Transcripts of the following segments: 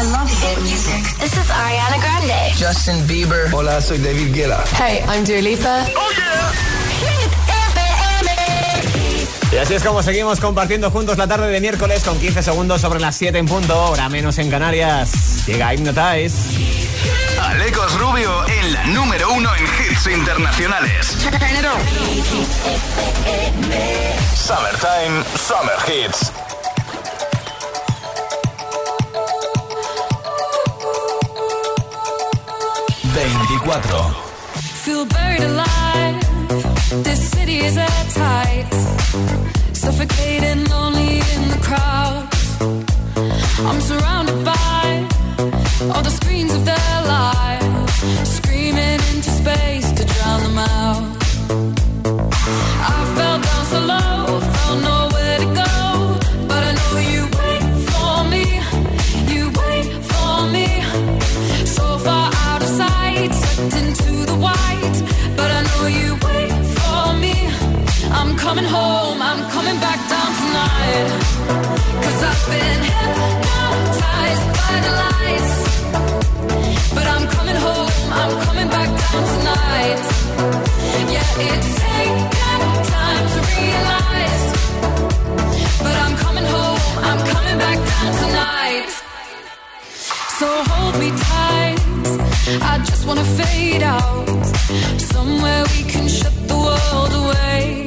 I love hit music. This is Ariana Grande. Justin Bieber. Hola, soy David Guetta. Hey, I'm Dua Lipa. Oh yeah. Hit Y así es como seguimos compartiendo juntos la tarde de miércoles con 15 segundos sobre las 7 en punto, hora menos en Canarias. Llega Hypnotize. Alecos Rubio en la número uno en hits internacionales. Summertime, Summer Hits. Veinticuatro. Feel buried alive. This city is at tight. Suffocating, lonely in the crowd. I'm surrounded by all the screens of their lives, screaming into space to drown them out. I fell down so low, fade out. Somewhere we can shut the world away.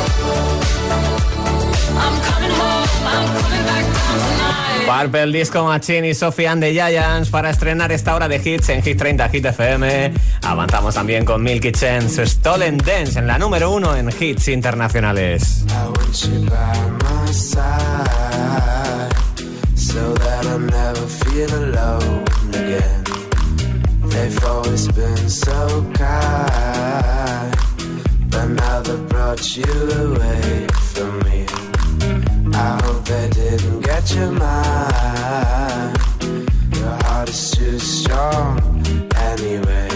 Purple Disco Machine y Sophie and the Giants para estrenar esta hora de hits en Hit 30 Hit FM. Avanzamos también con Milky Chance, Stolen Dance en la número uno en hits internacionales. I want you by my side so that I never feel alone again. They've always been so kind, but now they brought you away from me. I hope they didn't get your mind. Your heart is too strong anyway.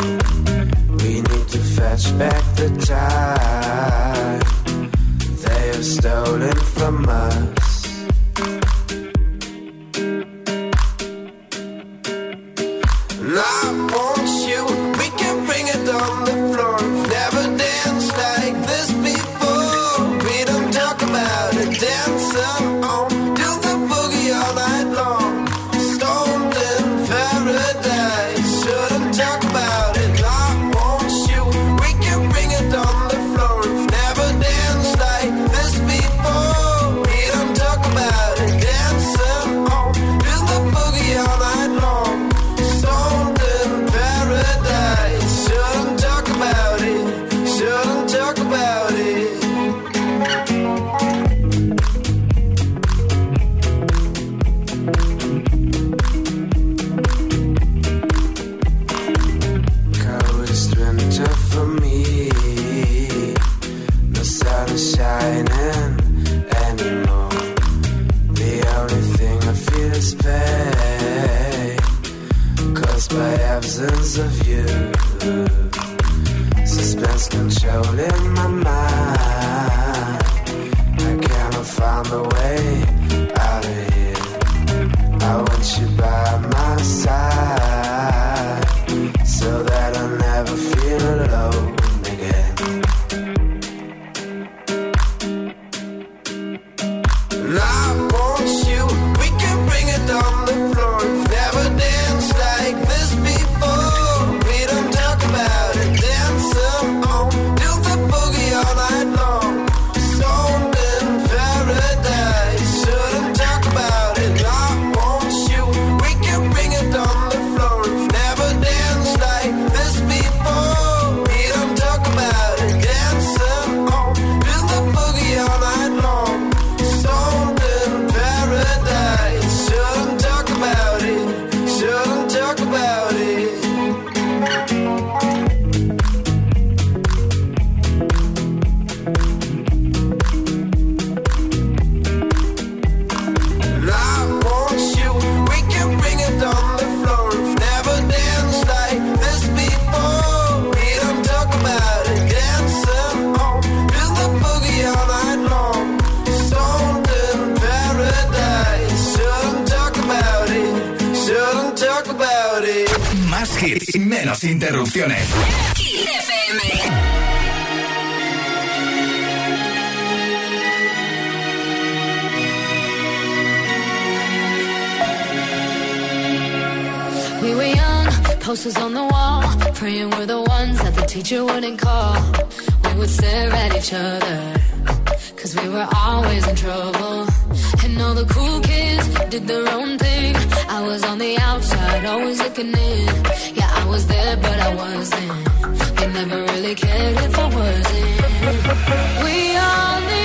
We need to fetch back the time they have stolen from us. тебя. never really cared if I wasn't. We all need.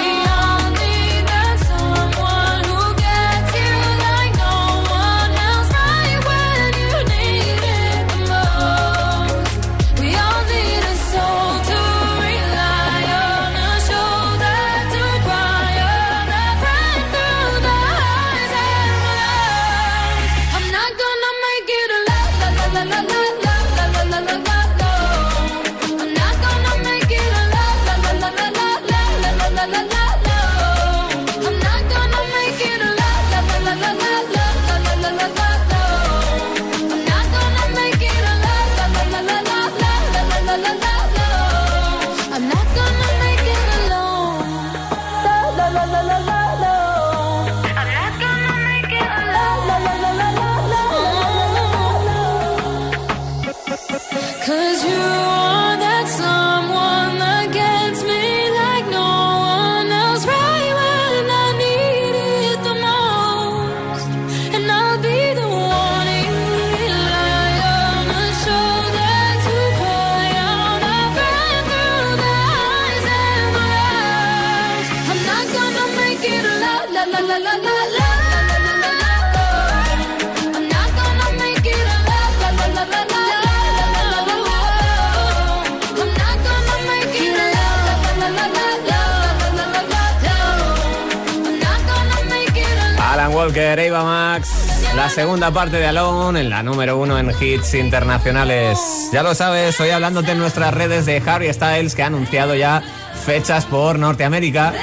Walker, Eva Max, la segunda parte de Alone en la número uno en hits internacionales. Ya lo sabes, hoy hablándote en nuestras redes de Harry Styles que ha anunciado ya fechas por Norteamérica.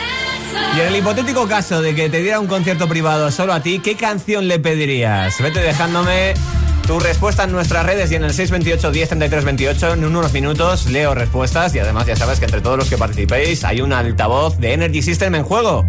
Y en el hipotético caso de que te diera un concierto privado solo a ti, ¿qué canción le pedirías? Vete dejándome tu respuesta en nuestras redes y en el 628 10 33 28 en unos minutos leo respuestas y además ya sabes que entre todos los que participéis hay un altavoz de Energy System en juego.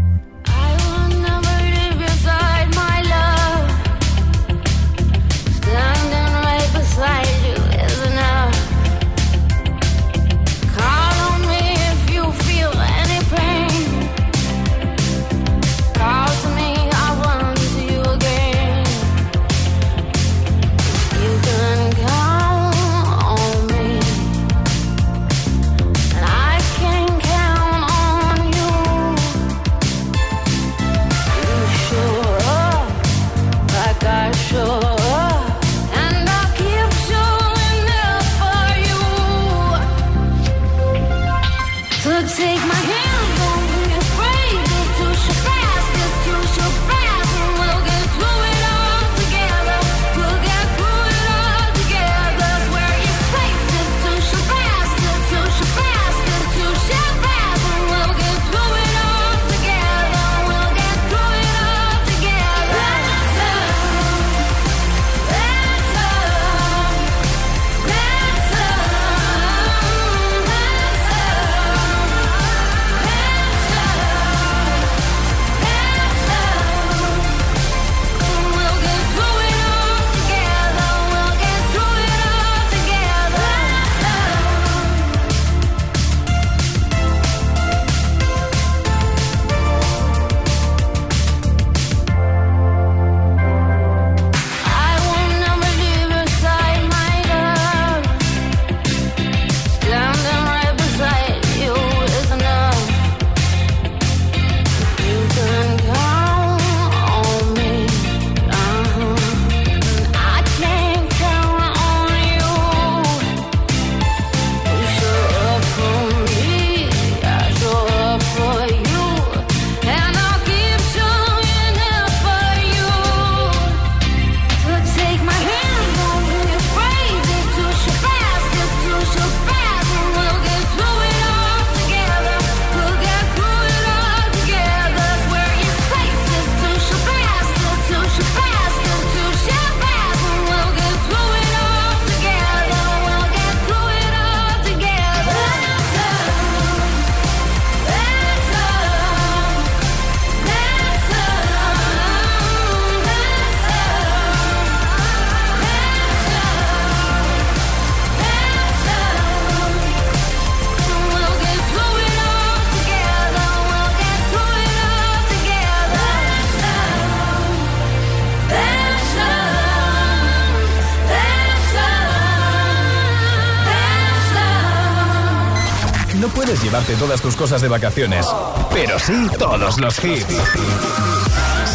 puedes llevarte todas tus cosas de vacaciones, pero sí todos los hits.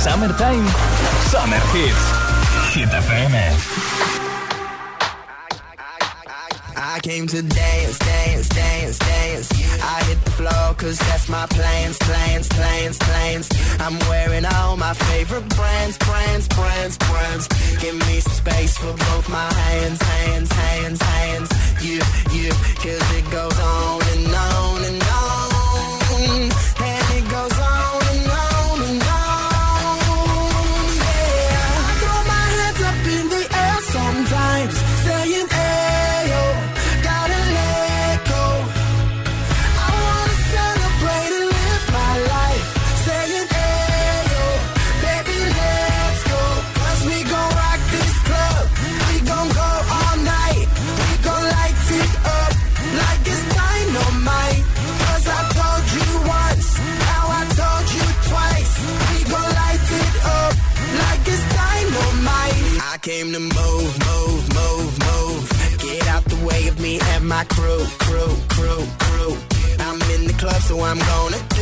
Summertime, Summer Hits, Hit FM. I hit the floor cause that's my plans, plans, plans, plans. I'm wearing all my favorite brands, brands, brands, brands. Give me some space for both my hands, hands, hands, hands. You, you, cause it goes on and on and on. crew, crew, crew, crew. I'm in the club, so I'm gonna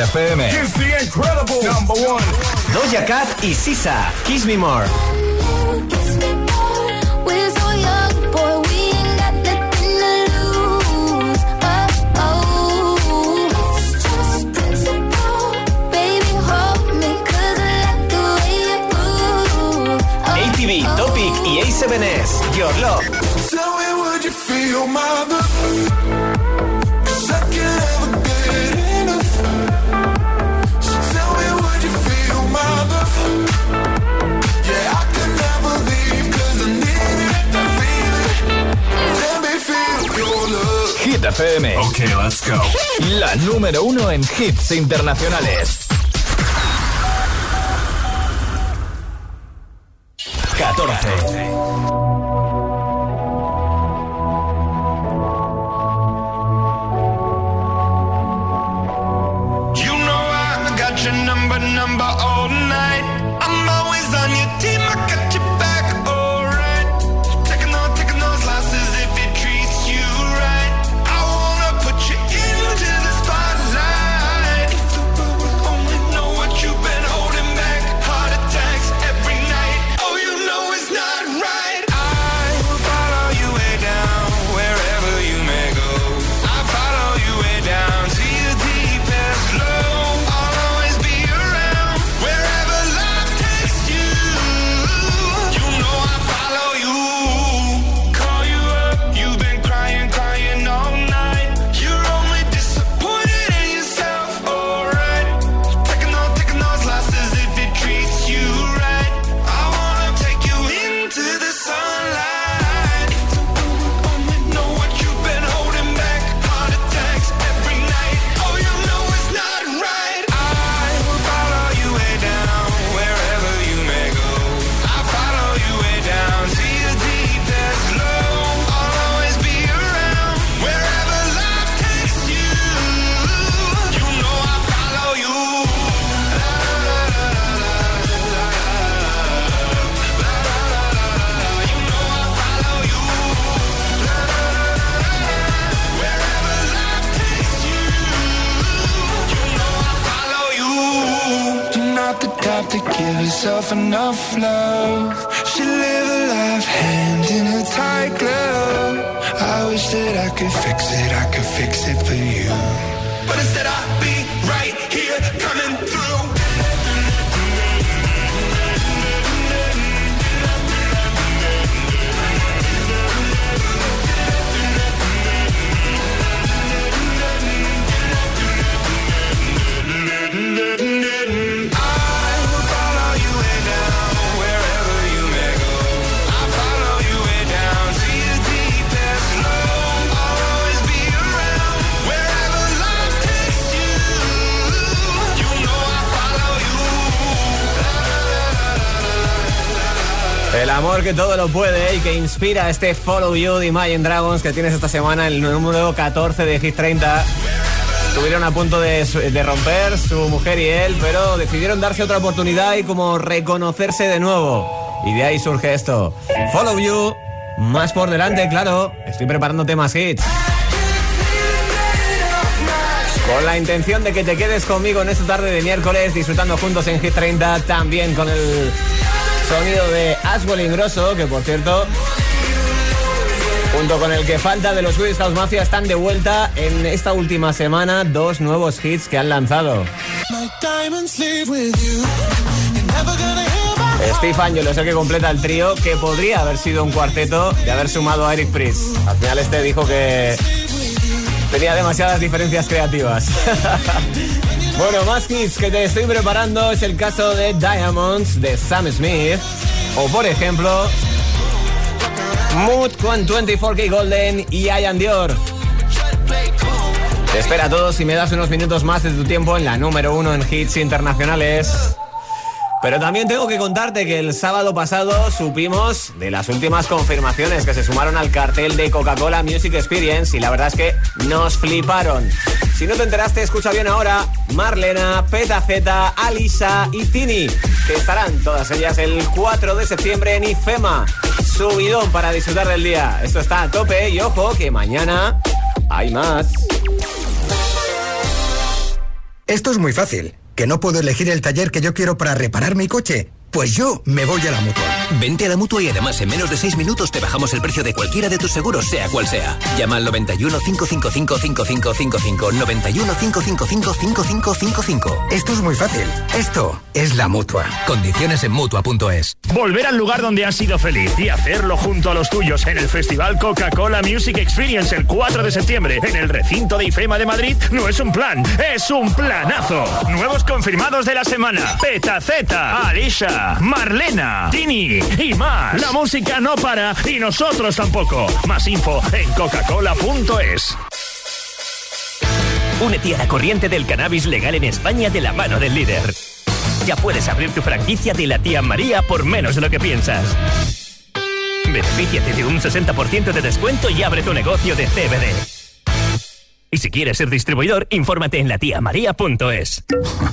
FM. The. Doja Cat y Sisa. Kiss Me More. ATV, Topic y A7S. Your Love. FM. Ok, let's go. La número uno en hits internacionales. 14. Que todo lo puede y que inspira este Follow You de Imagine Dragons que tienes esta semana, el número 14 de Hit 30. Estuvieron a punto de, de romper su mujer y él, pero decidieron darse otra oportunidad y como reconocerse de nuevo. Y de ahí surge esto. Follow You, más por delante, claro. Estoy preparándote más hits. Con la intención de que te quedes conmigo en esta tarde de miércoles, disfrutando juntos en Hit 30, también con el sonido de Aswell Ingrosso, que por cierto, junto con el que falta de los Swedish House Mafia, están de vuelta en esta última semana dos nuevos hits que han lanzado. Steve Angelo es el que completa el trío, que podría haber sido un cuarteto de haber sumado a Eric Priest. Al final este dijo que tenía demasiadas diferencias creativas. bueno, más hits que te estoy preparando es el caso de Diamonds de Sam Smith. O por ejemplo, Mood con 24K Golden y Ian Dior. Te espera a todos si me das unos minutos más de tu tiempo en la número uno en hits internacionales. Pero también tengo que contarte que el sábado pasado supimos de las últimas confirmaciones que se sumaron al cartel de Coca-Cola Music Experience y la verdad es que nos fliparon. Si no te enteraste, escucha bien ahora Marlena, Peta Zeta, Alisa y Tini, que estarán todas ellas el 4 de septiembre en IFEMA. Subidón para disfrutar del día. Esto está a tope y ojo que mañana hay más. Esto es muy fácil. ¿Que no puedo elegir el taller que yo quiero para reparar mi coche? Pues yo me voy a la mutua. Vente a la mutua y además en menos de 6 minutos te bajamos el precio de cualquiera de tus seguros, sea cual sea. Llama al 91 555 5555. 91 555 5555. Esto es muy fácil. Esto es la mutua. Condiciones en mutua.es. Volver al lugar donde has sido feliz y hacerlo junto a los tuyos en el Festival Coca-Cola Music Experience el 4 de septiembre en el recinto de IFEMA de Madrid no es un plan, es un planazo. Nuevos confirmados de la semana: Peta Zeta, Marlena, Tini y más. La música no para y nosotros tampoco. Más info en coca-cola.es. Únete a la corriente del cannabis legal en España de la mano del líder. Ya puedes abrir tu franquicia de la tía María por menos de lo que piensas. Benefíciate de un 60% de descuento y abre tu negocio de CBD. Y si quieres ser distribuidor, infórmate en latiamaria.es.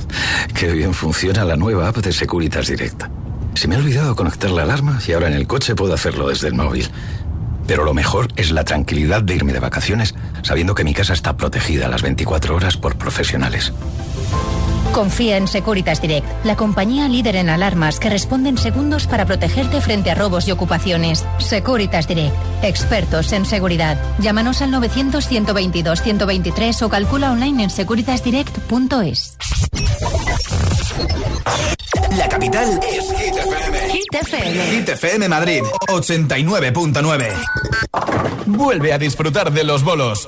Qué bien funciona la nueva app de Securitas Direct. Se me ha olvidado conectar la alarma y ahora en el coche puedo hacerlo desde el móvil. Pero lo mejor es la tranquilidad de irme de vacaciones sabiendo que mi casa está protegida a las 24 horas por profesionales. Confía en Securitas Direct, la compañía líder en alarmas que responde en segundos para protegerte frente a robos y ocupaciones. Securitas Direct, expertos en seguridad. Llámanos al 900-122-123 o calcula online en securitasdirect.es. La capital es Hit FM. Hit FM. Hit FM Madrid 89.9. Vuelve a disfrutar de los bolos.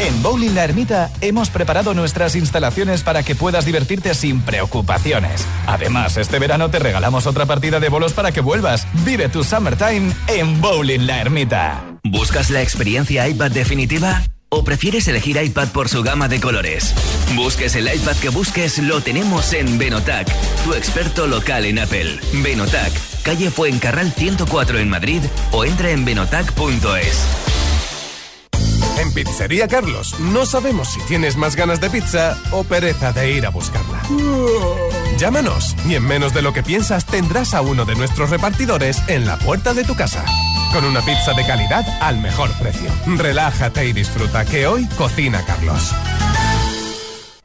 En Bowling La Ermita hemos preparado nuestras instalaciones para que puedas divertirte sin preocupaciones. Además, este verano te regalamos otra partida de bolos para que vuelvas. Vive tu summertime en Bowling La Ermita. ¿Buscas la experiencia iPad definitiva? ¿O prefieres elegir iPad por su gama de colores? Busques el iPad que busques, lo tenemos en Benotac, tu experto local en Apple. Benotac, calle Fuencarral 104 en Madrid o entra en benotac.es. En Pizzería Carlos, no sabemos si tienes más ganas de pizza o pereza de ir a buscarla. Llámanos y en menos de lo que piensas tendrás a uno de nuestros repartidores en la puerta de tu casa. Con una pizza de calidad al mejor precio. Relájate y disfruta que hoy cocina Carlos.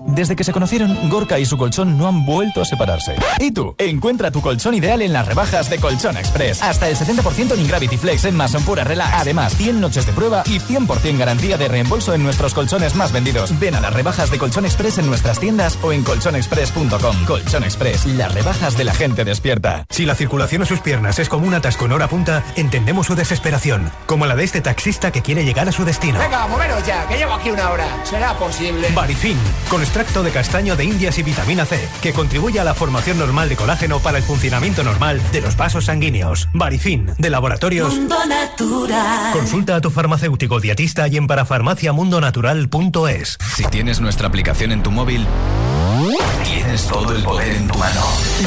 Desde que se conocieron, Gorka y su colchón no han vuelto a separarse. ¿Y tú? Encuentra tu colchón ideal en las rebajas de Colchón Express. Hasta el 70% en Gravity Flex en Mason Pura Relax. Además, 100 noches de prueba y 100% garantía de reembolso en nuestros colchones más vendidos. Ven a las rebajas de Colchón Express en nuestras tiendas o en colchonexpress.com. Colchón Express, las rebajas de la gente despierta. Si la circulación a sus piernas es como un atasco en hora punta, entendemos su desesperación, como la de este taxista que quiere llegar a su destino. Venga, moveros ya, que llevo aquí una hora. ¿Será posible? Barifin, con extracto de castaño de indias y vitamina C, que contribuye a la formación normal de colágeno para el funcionamiento normal de los vasos sanguíneos. Barifin, de laboratorios. Mundo Natural. Consulta a tu farmacéutico dietista y en parafarmaciamundonatural.es. Si tienes nuestra aplicación en tu móvil, tienes todo el poder en tu mano.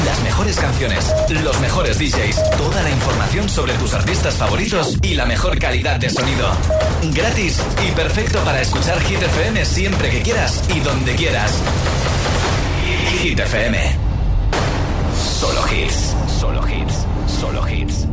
Las mejores canciones, los mejores DJs, toda la información sobre tus artistas favoritos y la mejor calidad de sonido. Gratis y perfecto para escuchar Hit FM siempre que quieras y donde quieras. Hit FM. Solo hits. Solo hits. Solo hits.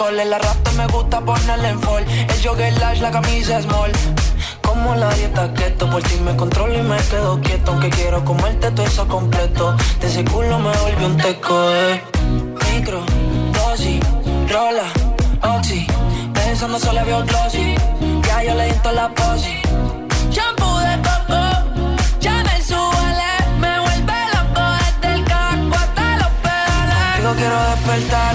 Call. El arrastre me gusta ponerle en fall. El jogger lash, la camisa small. Como la dieta keto, por ti me controlo y me quedo quieto. Aunque quiero comerte todo eso completo. De ese culo me volvió un teco, eh. Micro, dosis, rola, oxi. Pensando solo veo glossy. Ya yo le di la posi. Shampoo de coco, ya me suele, me vuelve loco desde el casco hasta los pedales. Digo quiero despertar,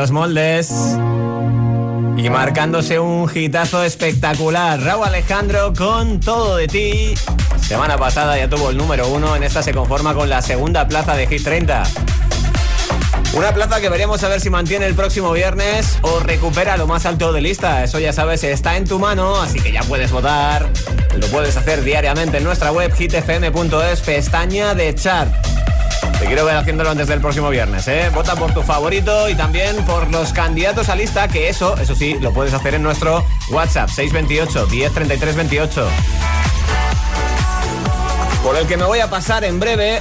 Los moldes y marcándose un hitazo espectacular. Raúl Alejandro con todo de ti. Semana pasada ya tuvo el número uno, en esta se conforma con la segunda plaza de Hit 30. Una plaza que veremos a ver si mantiene el próximo viernes o recupera lo más alto de lista. Eso ya sabes, está en tu mano, así que ya puedes votar. Lo puedes hacer diariamente en nuestra web hitfm.es, pestaña de chart. Quiero ver haciéndolo antes del próximo viernes, ¿eh? Vota por tu favorito y también por los candidatos a lista, que eso, eso sí, lo puedes hacer en nuestro WhatsApp 628 1033 28. Por el que me voy a pasar en breve,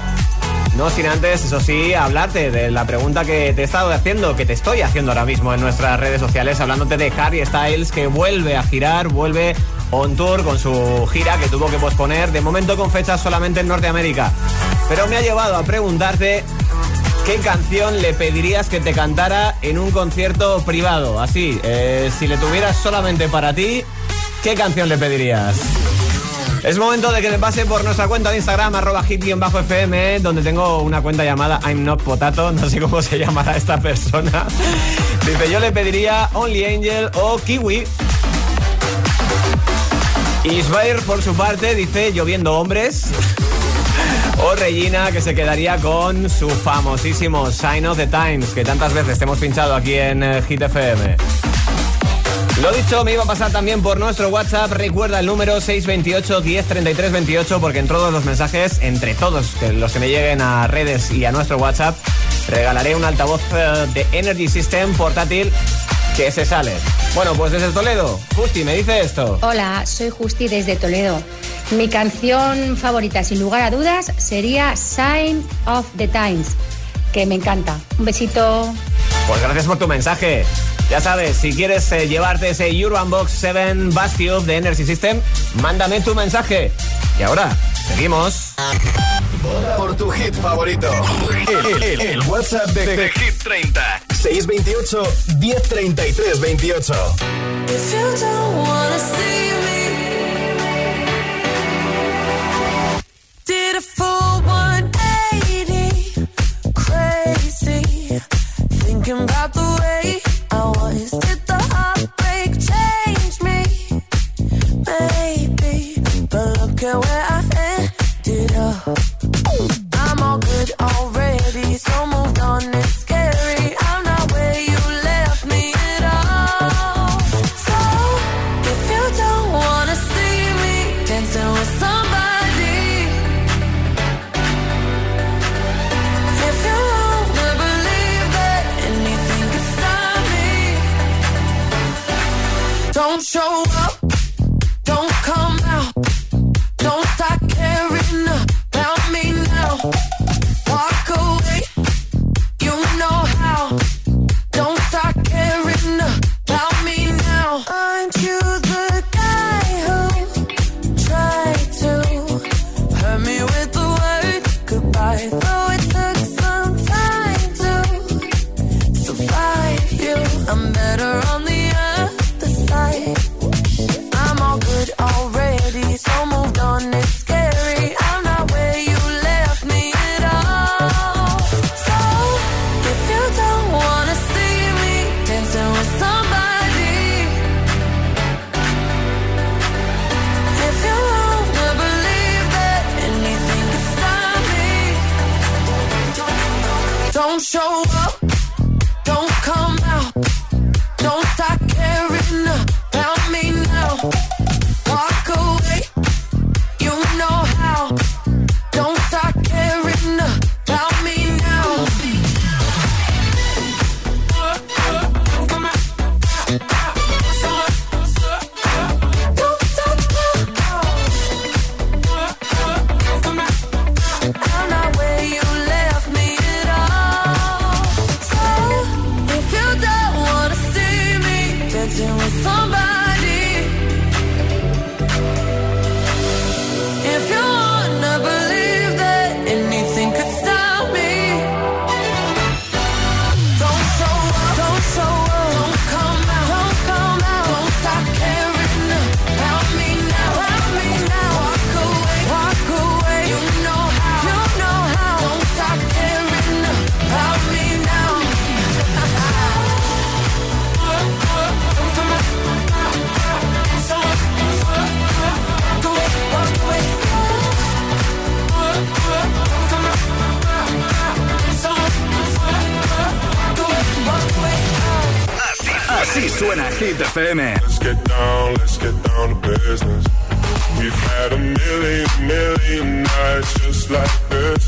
no sin antes, eso sí, hablarte de la pregunta que te he estado haciendo, que te estoy haciendo ahora mismo en nuestras redes sociales, hablándote de Harry Styles, que vuelve a girar, vuelve on tour con su gira que tuvo que posponer, de momento con fechas solamente en Norteamérica. Pero me ha llevado a preguntarte qué canción le pedirías que te cantara en un concierto privado. Así, eh, si le tuvieras solamente para ti, ¿qué canción le pedirías? Es momento de que me pase por nuestra cuenta de Instagram, arroba hit-fm, donde tengo una cuenta llamada I'm Not Potato, no sé cómo se llamará esta persona. Dice, yo le pediría Only Angel o Kiwi. Isbair, por su parte, dice, lloviendo hombres. O Regina, que se quedaría con su famosísimo Sign of the Times, que tantas veces te hemos pinchado aquí en eh, Hit FM. Lo dicho, me iba a pasar también por nuestro WhatsApp. Recuerda el número 628 1033 28 porque en todos los mensajes, entre todos los que me lleguen a redes y a nuestro WhatsApp, regalaré un altavoz eh, de Energy System portátil que se sale. Bueno, pues desde Toledo, Justi, me dice esto. Hola, soy Justi desde Toledo. Mi canción favorita, sin lugar a dudas, sería Sign of the Times, que me encanta. Un besito. Pues gracias por tu mensaje. Ya sabes, si quieres eh, llevarte ese Urban Box 7 Bastille de Energy System, mándame tu mensaje. Y ahora, seguimos. Vota por tu hit favorito. El, el- el WhatsApp de, de Hit 30. 628 1033 28. If you don't wanna see me, beautiful 180. Crazy. Thinking about the Hit FM. Let's get down, let's get down to business. We've had a million, million nights just like this.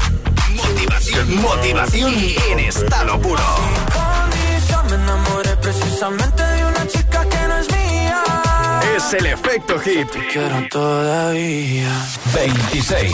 Motivación, motivación en estado puro. Condición, me enamoré precisamente de una chica que no es mía. Es el efecto hit. Quiero todavía. 26.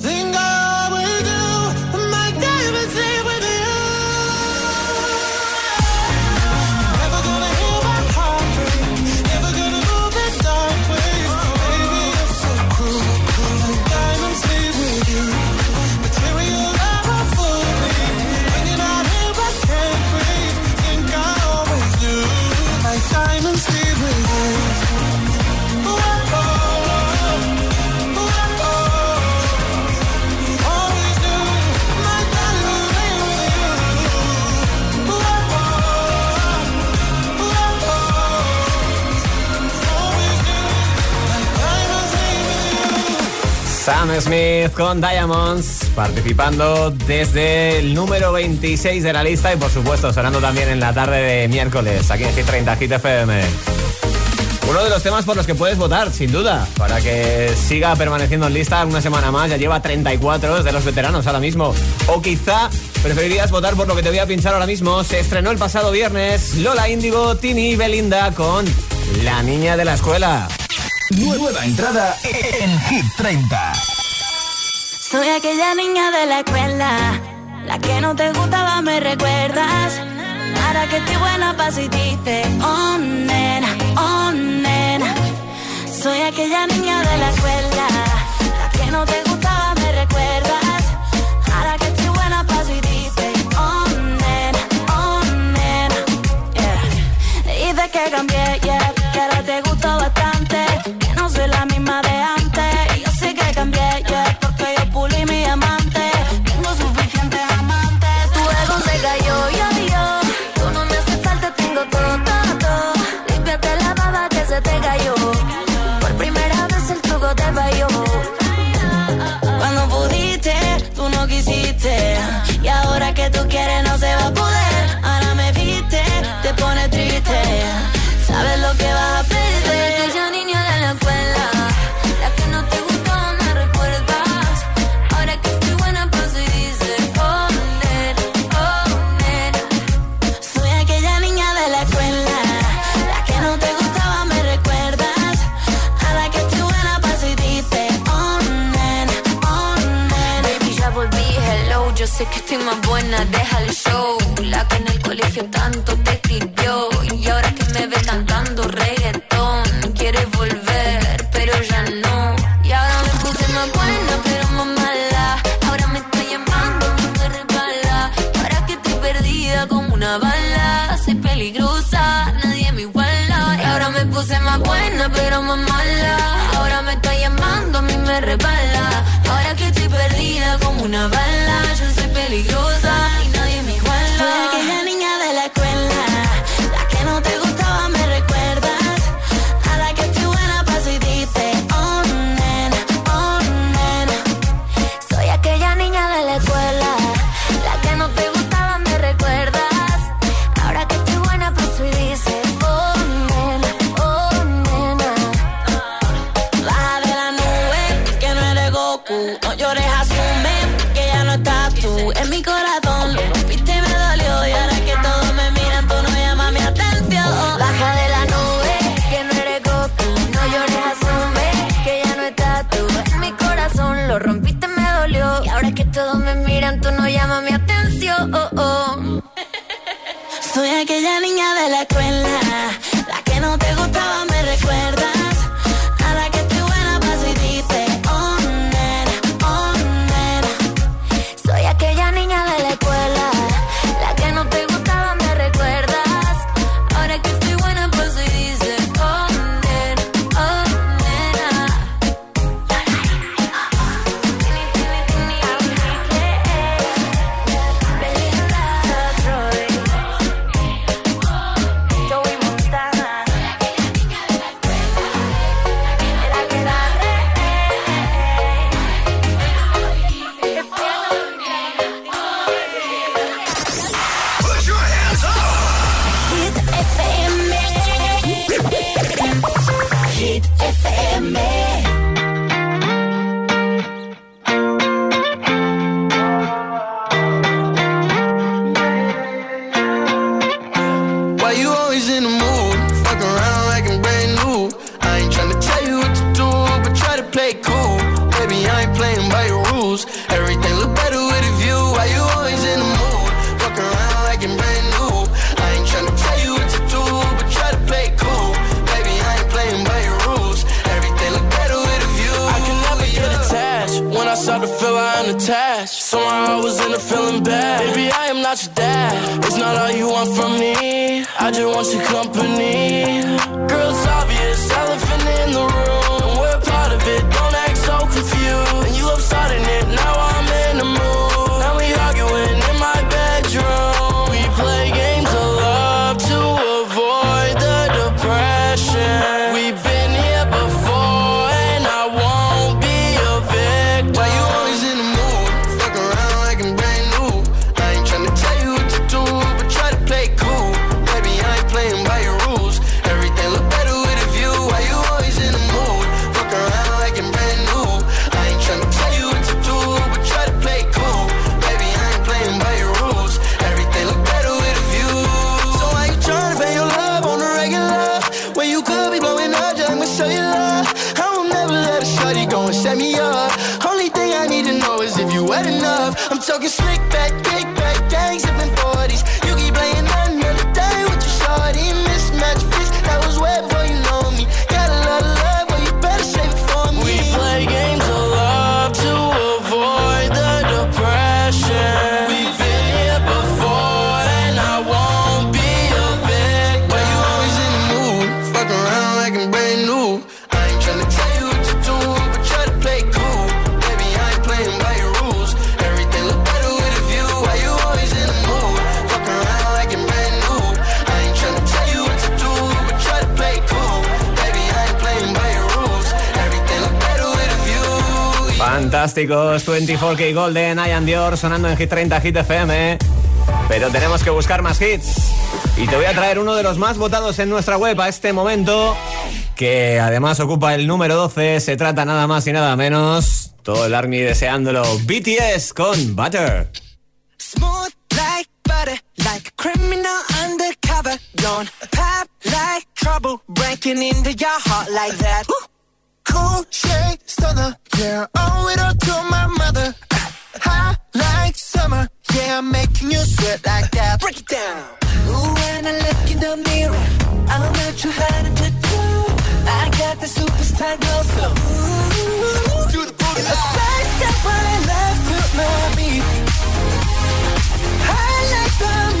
Smith con Diamonds, participando desde el número 26 de la lista y por supuesto sonando también en la tarde de miércoles, aquí en G30 Hit FM. Uno de los temas por los que puedes votar, sin duda, para que siga permaneciendo en lista una semana más, ya lleva 34 de los veteranos ahora mismo. O quizá preferirías votar por lo que te voy a pinchar ahora mismo. Se estrenó el pasado viernes Lola Índigo, Tini y Belinda con La Niña de la Escuela. Nueva entrada en Hit 30. Soy aquella niña de la escuela, la que no te gustaba, me recuerdas. Ahora que estoy buena, paso y dice, oh nena, oh nena. Soy aquella niña de la escuela, la que no te gustaba, me recuerdas. Ahora que estoy buena, paso y dice, oh nena, oh nena. Yeah. Dice que cambié, yeah Latina, deja 24K Golden, Ian Dior sonando en Hit 30 Hit FM. ¿eh? Pero tenemos que buscar más hits. Y te voy a traer uno de los más votados en nuestra web a este momento, que además ocupa el número 12. Se trata nada más y nada menos. Todo el Army deseándolo. BTS con Butter. Smooth like butter, like a criminal undercover. Don't pop like trouble, breaking into your heart like that. cool shade stunner. Yeah, owe it all to my mother. High like summer. Yeah, I'm making you sweat like that. Break it down. Ooh, when I look in the mirror, I'm not too hard to do. I got the superstar glow, so ooh, do the booty. A side step, I left to my beat. I like summer.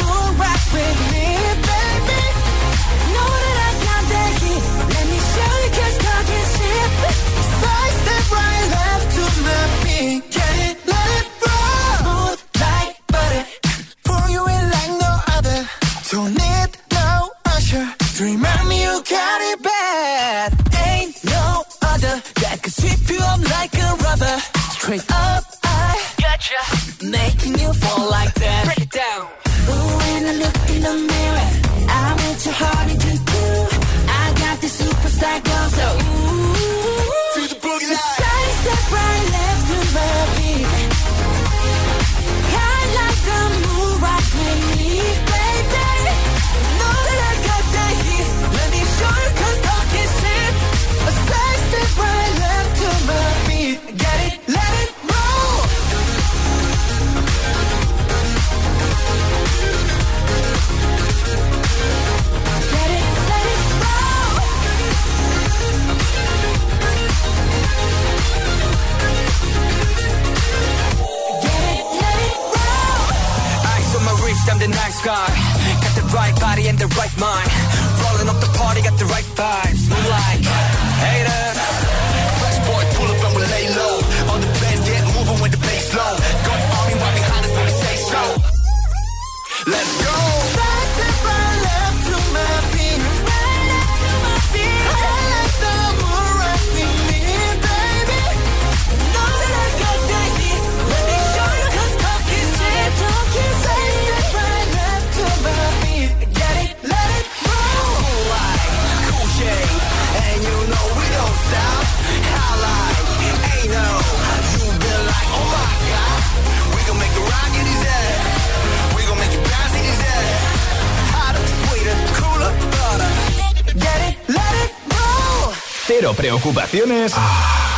cero preocupaciones, ah.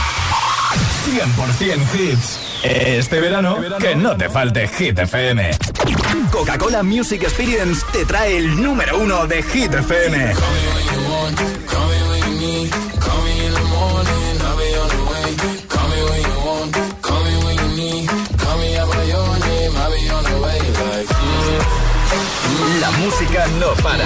100% hits. Este, este verano, que no te falte Hit FM. Coca-Cola Music Experience te trae el número uno de Hit FM. La música no para.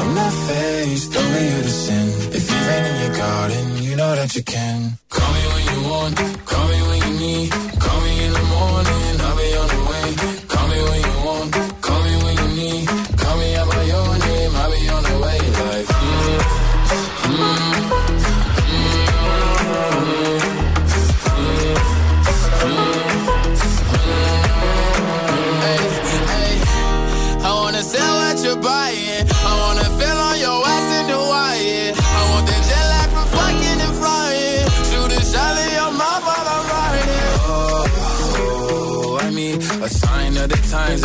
I'm not faced, only you to sin. If you rain in your garden, you know that you can. Call me when you want, call me when you need. Call me in the morning,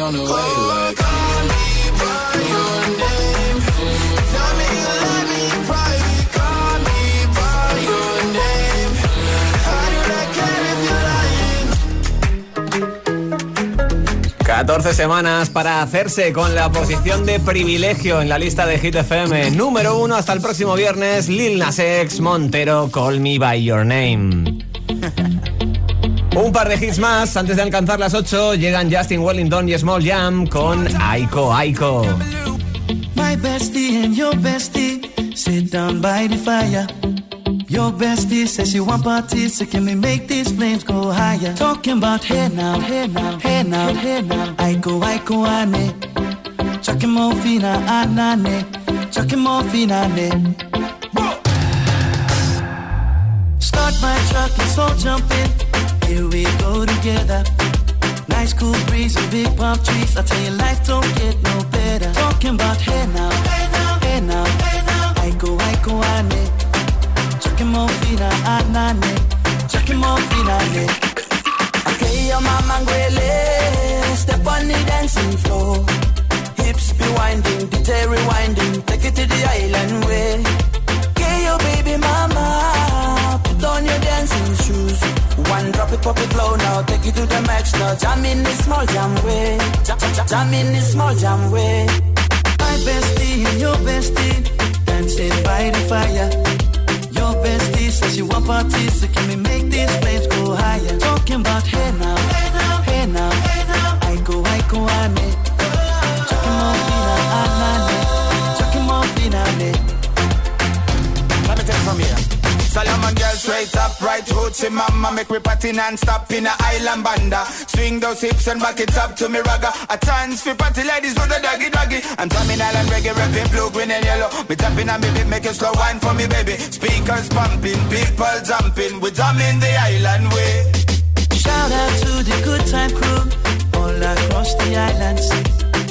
on the way. Like, call me by your name. Tell me you love me in private. Call me by your name. I do not care if you're lying. 14 semanas para hacerse con la posición de privilegio en la lista de Hit FM. Número 1 hasta el próximo viernes, Lil Nas X, Montero, Call Me By Your Name. Un par de hits más, antes de alcanzar las 8, llegan Justin Wellington y Small Jam con Aiko Aiko. My bestie and your bestie sit down by the fire. Your bestie says she want parties, so can we make these flames go higher? Talking about hey now, hey now, hey now, hey now. I go, ane. Chucking more fina, anane. Chucking more fina, ane. Start my truck, let's all jump in. Here we go together. Nice cool breeze and big palm trees. I tell you, life don't get no better. Talking about hey now, hey now, hey now, hey now. I go, I go, ane. Chucking more fina, anane. Chucking more fina. Okay, your mama ngwele, step on the dancing floor. Hips be winding, DJ rewinding, take it to the island One drop it, pop it low now, take it to the max now. Jam in the small jam way, jam, jam, jam in the small jam way. My bestie and your bestie dancing by the fire. Your bestie says she want parties, so can we make these flames go higher? Talking about hey now, hey now, hey now. I go, I go, ane. Chucking more fina, anane. Chucking more fina, ane. Let me take it from here. Solomon girl straight up, right hoochie mama. Make me party non-stop in a island banda. Swing those hips and back it up to me ragga. A chance for party ladies do the doggy doggy. I'm drumming island reggae, rapping blue, green and yellow. Me tapping beat, make it slow wine for me baby. Speakers pumping, people jumping. We drumming the island way. Shout out to the good time crew all across the islands.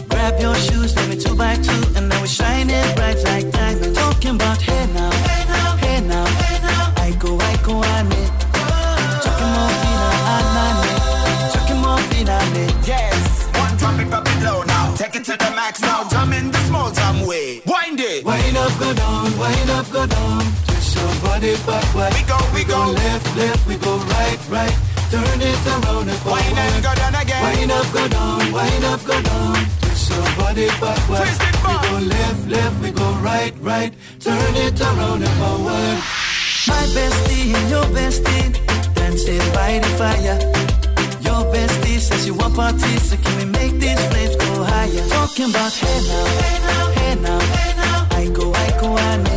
Grab your shoes, let me two by two, and now we're shining bright like diamonds. Talking about hey now, hey left, left, we go right, right. Turn it around and forward. My bestie and your bestie dancing by the fire. Your bestie says you want parties, so can we make these flames go higher? Talking about hey now, hey now, hey now, hey now. I go, I go, ane. Chucking